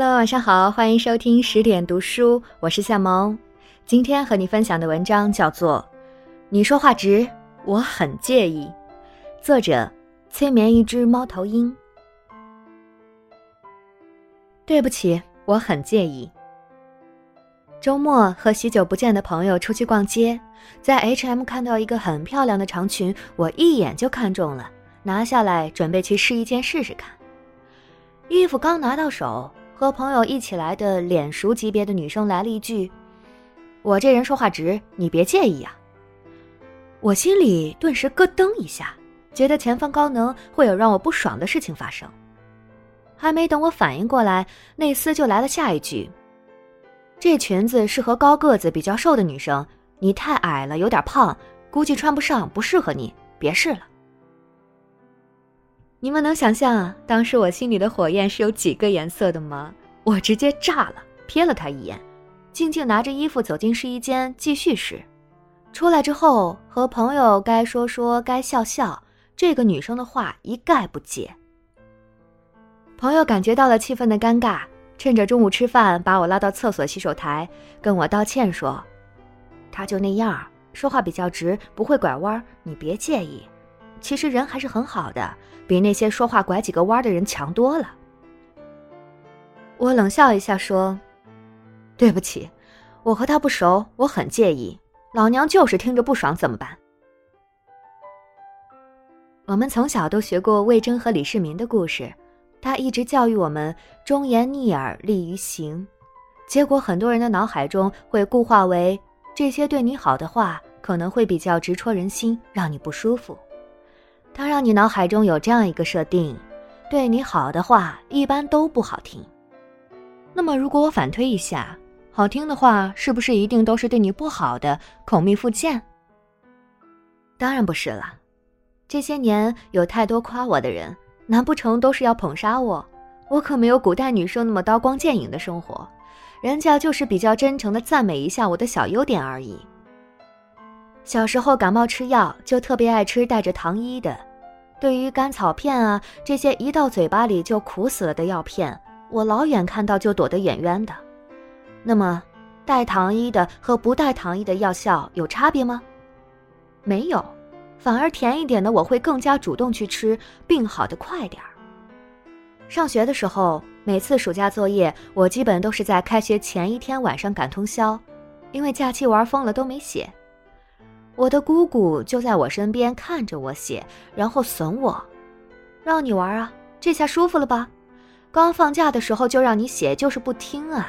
Hello，晚上好，欢迎收听十点读书，我是夏萌。今天和你分享的文章叫做《你说话直，我很介意》，作者催眠一只猫头鹰。对不起，我很介意。周末和许久不见的朋友出去逛街，在 H&M 看到一个很漂亮的长裙，我一眼就看中了，拿下来准备去试一件试试看。衣服刚拿到手。和朋友一起来的脸熟级别的女生来了一句：“我这人说话直，你别介意啊。”我心里顿时咯噔一下，觉得前方高能会有让我不爽的事情发生。还没等我反应过来，内斯就来了下一句：“这裙子适合高个子、比较瘦的女生，你太矮了，有点胖，估计穿不上，不适合你，别试了。”你们能想象当时我心里的火焰是有几个颜色的吗？我直接炸了，瞥了他一眼，静静拿着衣服走进试衣间继续试。出来之后和朋友该说说该笑笑，这个女生的话一概不接。朋友感觉到了气氛的尴尬，趁着中午吃饭把我拉到厕所洗手台，跟我道歉说：“他就那样，说话比较直，不会拐弯，你别介意。”其实人还是很好的，比那些说话拐几个弯的人强多了。我冷笑一下说：“对不起，我和他不熟，我很介意。老娘就是听着不爽，怎么办？”我们从小都学过魏征和李世民的故事，他一直教育我们忠言逆耳利于行。结果很多人的脑海中会固化为这些对你好的话，可能会比较直戳人心，让你不舒服。他让你脑海中有这样一个设定，对你好的话一般都不好听。那么，如果我反推一下，好听的话是不是一定都是对你不好的，口蜜腹剑？当然不是了。这些年有太多夸我的人，难不成都是要捧杀我？我可没有古代女生那么刀光剑影的生活，人家就是比较真诚的赞美一下我的小优点而已。小时候感冒吃药，就特别爱吃带着糖衣的。对于甘草片啊这些一到嘴巴里就苦死了的药片，我老远看到就躲得远远的。那么，带糖衣的和不带糖衣的药效有差别吗？没有，反而甜一点的我会更加主动去吃，病好的快点儿。上学的时候，每次暑假作业，我基本都是在开学前一天晚上赶通宵，因为假期玩疯了都没写。我的姑姑就在我身边看着我写，然后损我：“让你玩啊，这下舒服了吧？刚放假的时候就让你写，就是不听啊。”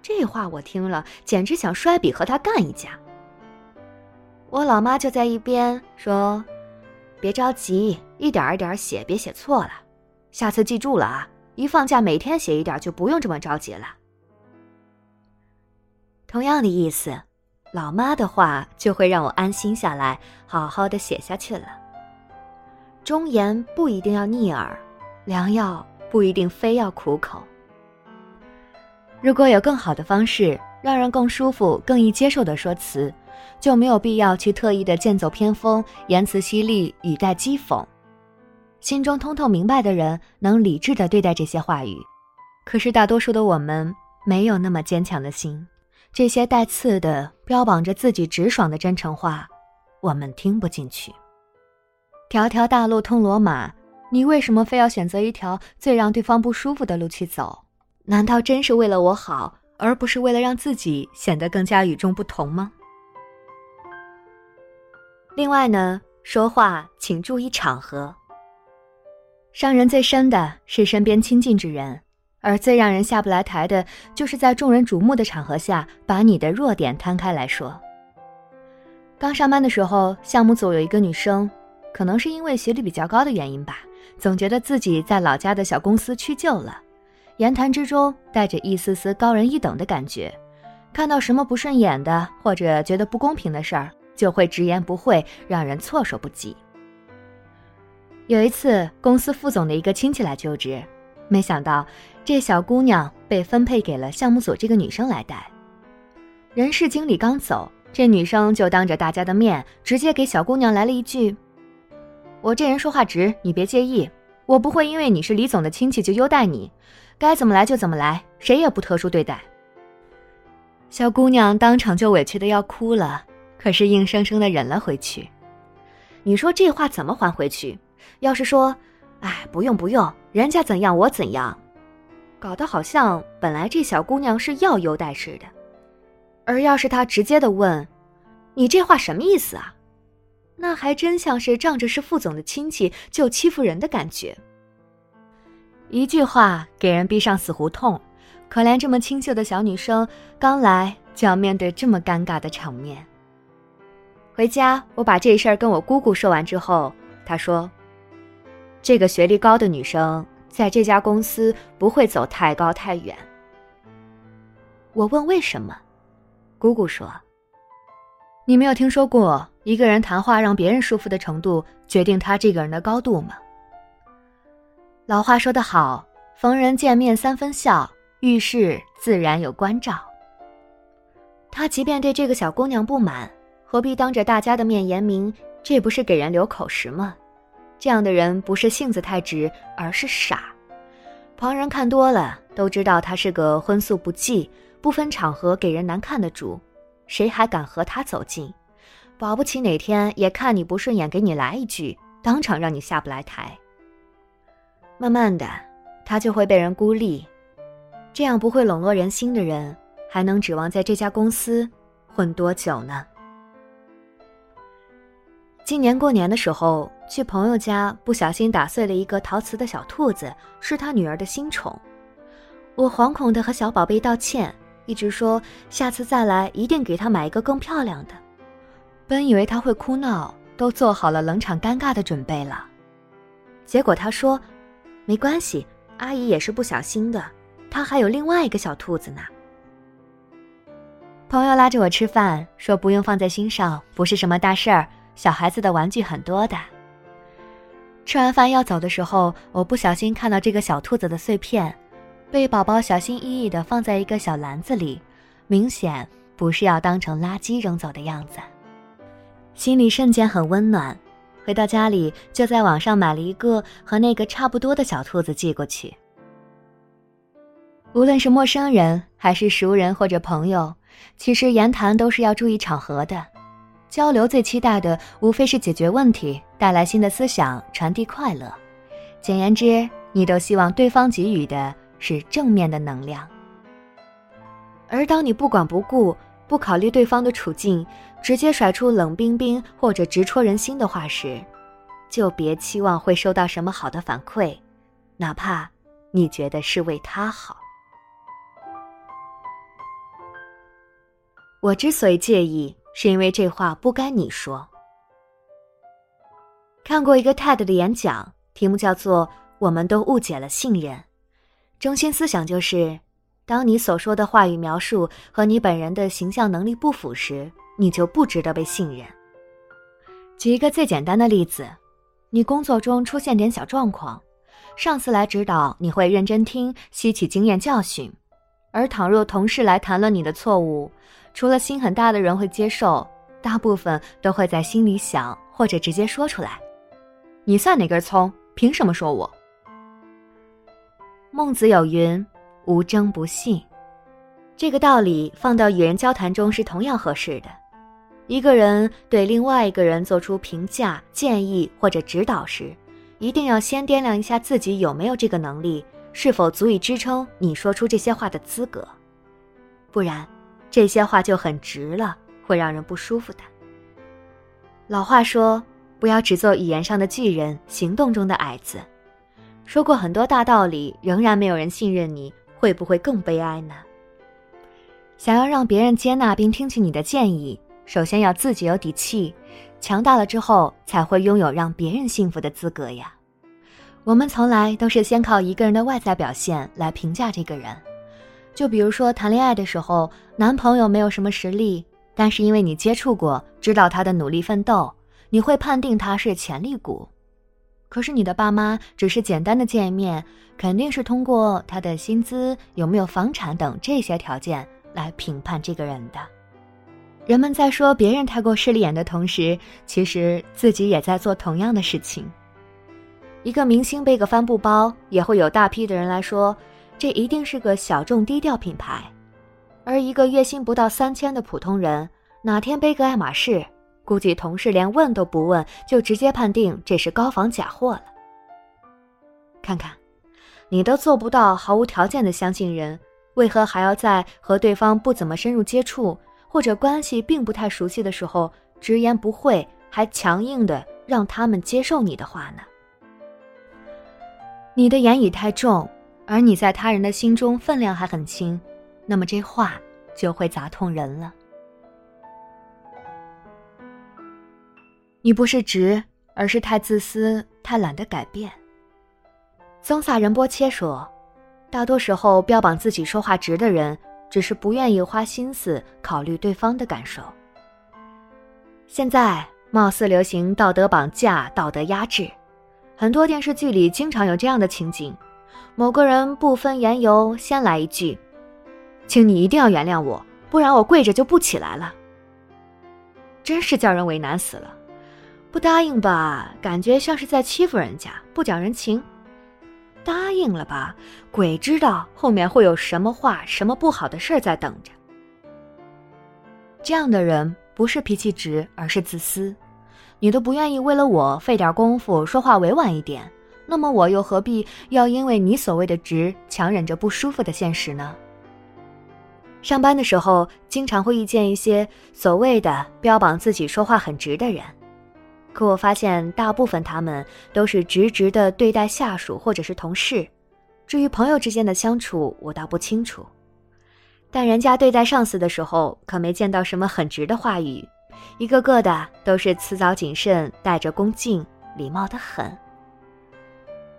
这话我听了，简直想摔笔和他干一架。我老妈就在一边说：“别着急，一点一点写，别写错了。下次记住了啊，一放假每天写一点，就不用这么着急了。”同样的意思。老妈的话就会让我安心下来，好好的写下去了。忠言不一定要逆耳，良药不一定非要苦口。如果有更好的方式，让人更舒服、更易接受的说辞，就没有必要去特意的剑走偏锋、言辞犀利、语带讥讽。心中通透明白的人能理智的对待这些话语，可是大多数的我们没有那么坚强的心。这些带刺的、标榜着自己直爽的真诚话，我们听不进去。条条大路通罗马，你为什么非要选择一条最让对方不舒服的路去走？难道真是为了我好，而不是为了让自己显得更加与众不同吗？另外呢，说话请注意场合。伤人最深的是身边亲近之人。而最让人下不来台的，就是在众人瞩目的场合下，把你的弱点摊开来说。刚上班的时候，项目组有一个女生，可能是因为学历比较高的原因吧，总觉得自己在老家的小公司屈就了，言谈之中带着一丝丝高人一等的感觉，看到什么不顺眼的或者觉得不公平的事儿，就会直言不讳，让人措手不及。有一次，公司副总的一个亲戚来就职。没想到，这小姑娘被分配给了项目组这个女生来带。人事经理刚走，这女生就当着大家的面，直接给小姑娘来了一句：“我这人说话直，你别介意。我不会因为你是李总的亲戚就优待你。该怎么来就怎么来，谁也不特殊对待。”小姑娘当场就委屈的要哭了，可是硬生生的忍了回去。你说这话怎么还回去？要是说，哎，不用不用，人家怎样我怎样，搞得好像本来这小姑娘是要优待似的。而要是他直接的问，你这话什么意思啊？那还真像是仗着是副总的亲戚就欺负人的感觉。一句话给人逼上死胡同，可怜这么清秀的小女生刚来就要面对这么尴尬的场面。回家我把这事儿跟我姑姑说完之后，她说：“这个学历高的女生在这家公司不会走太高太远。”我问为什么？姑姑说：“你没有听说过一个人谈话让别人舒服的程度决定他这个人的高度吗？老话说得好，逢人见面三分笑，遇事自然有关照。他即便对这个小姑娘不满，何必当着大家的面言明？这不是给人留口实吗？这样的人不是性子太直，而是傻。旁人看多了都知道他是个荤素不忌。”不分场合给人难看的主，谁还敢和他走近？保不齐哪天也看你不顺眼，给你来一句，当场让你下不来台。慢慢的，他就会被人孤立。这样不会笼络人心的人，还能指望在这家公司混多久呢？今年过年的时候，去朋友家，不小心打碎了一个陶瓷的小兔子，是他女儿的新宠。我惶恐的和小宝贝道歉。一直说下次再来一定给他买一个更漂亮的。本以为他会哭闹，都做好了冷场尴尬的准备了。结果他说：“没关系，阿姨也是不小心的，她还有另外一个小兔子呢。”朋友拉着我吃饭，说不用放在心上，不是什么大事儿，小孩子的玩具很多的。吃完饭要走的时候，我不小心看到这个小兔子的碎片。被宝宝小心翼翼地放在一个小篮子里，明显不是要当成垃圾扔走的样子，心里瞬间很温暖。回到家里，就在网上买了一个和那个差不多的小兔子寄过去。无论是陌生人还是熟人或者朋友，其实言谈都是要注意场合的。交流最期待的无非是解决问题，带来新的思想，传递快乐。简言之，你都希望对方给予的。是正面的能量，而当你不管不顾、不考虑对方的处境，直接甩出冷冰冰或者直戳人心的话时，就别期望会收到什么好的反馈，哪怕你觉得是为他好。我之所以介意，是因为这话不该你说。看过一个 TED 的演讲，题目叫做《我们都误解了信任》。中心思想就是，当你所说的话语描述和你本人的形象能力不符时，你就不值得被信任。举一个最简单的例子，你工作中出现点小状况，上司来指导，你会认真听，吸取经验教训；而倘若同事来谈论你的错误，除了心很大的人会接受，大部分都会在心里想，或者直接说出来：“你算哪根葱？凭什么说我？”孟子有云：“无争不信。”这个道理放到与人交谈中是同样合适的。一个人对另外一个人做出评价、建议或者指导时，一定要先掂量一下自己有没有这个能力，是否足以支撑你说出这些话的资格。不然，这些话就很直了，会让人不舒服的。老话说：“不要只做语言上的巨人，行动中的矮子。”说过很多大道理，仍然没有人信任你，会不会更悲哀呢？想要让别人接纳并听取你的建议，首先要自己有底气，强大了之后才会拥有让别人幸福的资格呀。我们从来都是先靠一个人的外在表现来评价这个人，就比如说谈恋爱的时候，男朋友没有什么实力，但是因为你接触过，知道他的努力奋斗，你会判定他是潜力股。可是你的爸妈只是简单的见一面，肯定是通过他的薪资、有没有房产等这些条件来评判这个人的。人们在说别人太过势利眼的同时，其实自己也在做同样的事情。一个明星背个帆布包，也会有大批的人来说：“这一定是个小众低调品牌。而一个月薪不到三千的普通人，哪天背个爱马仕，估计同事连问都不问，就直接判定这是高仿假货了。看看，你都做不到毫无条件的相信人，为何还要在和对方不怎么深入接触或者关系并不太熟悉的时候，直言不讳，还强硬的让他们接受你的话呢？你的言语太重，而你在他人的心中分量还很轻。那么这话就会砸痛人了。你不是直，而是太自私，太懒得改变。宗萨仁波切说，大多时候标榜自己说话直的人，只是不愿意花心思考虑对方的感受。现在貌似流行道德绑架、道德压制，很多电视剧里经常有这样的情景：某个人不分缘由，先来一句。请你一定要原谅我，不然我跪着就不起来了。真是叫人为难死了，不答应吧，感觉像是在欺负人家，不讲人情；答应了吧，鬼知道后面会有什么话、什么不好的事儿在等着。这样的人不是脾气直，而是自私。你都不愿意为了我费点功夫说话委婉一点，那么我又何必要因为你所谓的直，强忍着不舒服的现实呢？上班的时候，经常会遇见一些所谓的标榜自己说话很直的人，可我发现大部分他们都是直直的对待下属或者是同事。至于朋友之间的相处，我倒不清楚。但人家对待上司的时候，可没见到什么很直的话语，一个个的都是辞藻谨慎，带着恭敬，礼貌的很。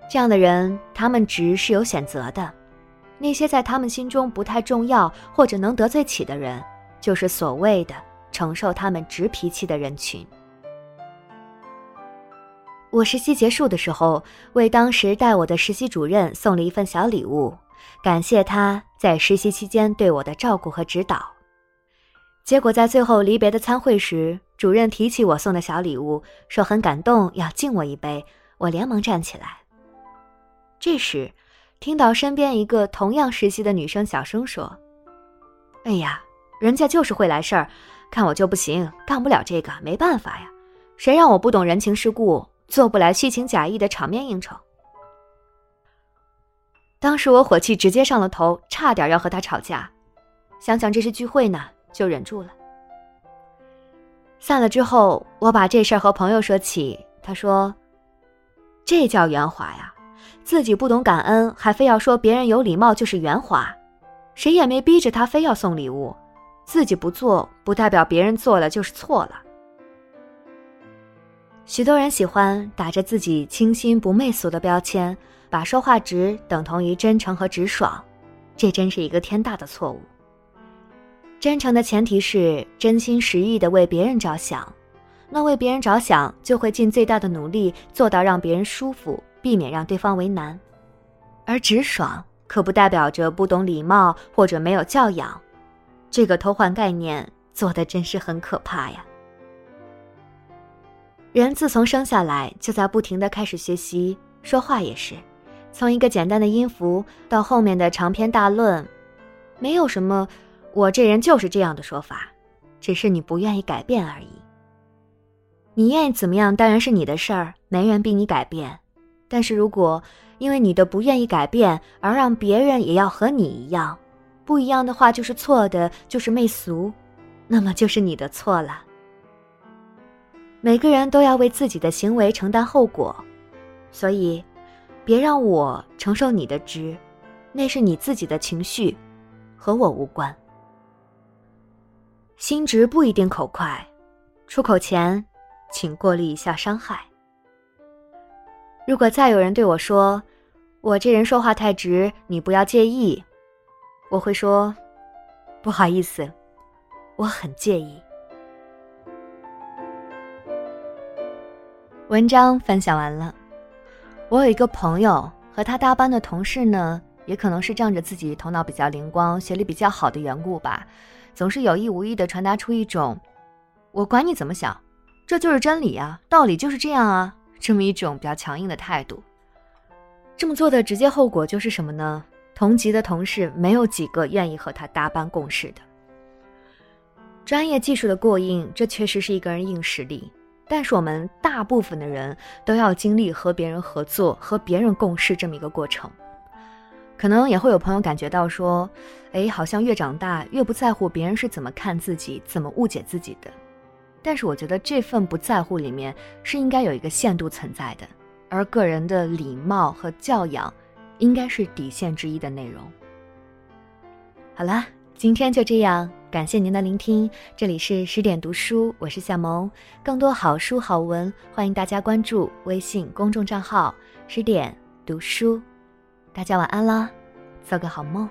这样的人，他们直是有选择的。那些在他们心中不太重要或者能得罪起的人，就是所谓的承受他们直脾气的人群。我实习结束的时候，为当时带我的实习主任送了一份小礼物，感谢他在实习期间对我的照顾和指导。结果在最后离别的参会时，主任提起我送的小礼物，说很感动，要敬我一杯。我连忙站起来。这时。听到身边一个同样实习的女生小声说：“哎呀，人家就是会来事儿，看我就不行，干不了这个，没办法呀。谁让我不懂人情世故，做不来虚情假意的场面应酬。”当时我火气直接上了头，差点要和他吵架。想想这是聚会呢，就忍住了。散了之后，我把这事儿和朋友说起，他说：“这叫圆滑呀。”自己不懂感恩，还非要说别人有礼貌就是圆滑，谁也没逼着他非要送礼物，自己不做不代表别人做了就是错了。许多人喜欢打着自己清新不媚俗的标签，把说话直等同于真诚和直爽，这真是一个天大的错误。真诚的前提是真心实意的为别人着想，那为别人着想就会尽最大的努力做到让别人舒服。避免让对方为难，而直爽可不代表着不懂礼貌或者没有教养，这个偷换概念做的真是很可怕呀。人自从生下来就在不停的开始学习，说话也是，从一个简单的音符到后面的长篇大论，没有什么我这人就是这样的说法，只是你不愿意改变而已。你愿意怎么样当然是你的事儿，没人逼你改变。但是如果因为你的不愿意改变而让别人也要和你一样，不一样的话就是错的，就是媚俗，那么就是你的错了。每个人都要为自己的行为承担后果，所以别让我承受你的直，那是你自己的情绪，和我无关。心直不一定口快，出口前请过滤一下伤害。如果再有人对我说，我这人说话太直，你不要介意，我会说，不好意思，我很介意。文章分享完了，我有一个朋友和他搭班的同事呢，也可能是仗着自己头脑比较灵光、学历比较好的缘故吧，总是有意无意的传达出一种，我管你怎么想，这就是真理啊，道理就是这样啊。这么一种比较强硬的态度，这么做的直接后果就是什么呢？同级的同事没有几个愿意和他搭班共事的。专业技术的过硬，这确实是一个人硬实力，但是我们大部分的人都要经历和别人合作、和别人共事这么一个过程。可能也会有朋友感觉到说，哎，好像越长大越不在乎别人是怎么看自己、怎么误解自己的。但是我觉得这份不在乎里面是应该有一个限度存在的，而个人的礼貌和教养，应该是底线之一的内容。好了，今天就这样，感谢您的聆听。这里是十点读书，我是夏萌。更多好书好文，欢迎大家关注微信公众账号“十点读书”。大家晚安啦，做个好梦。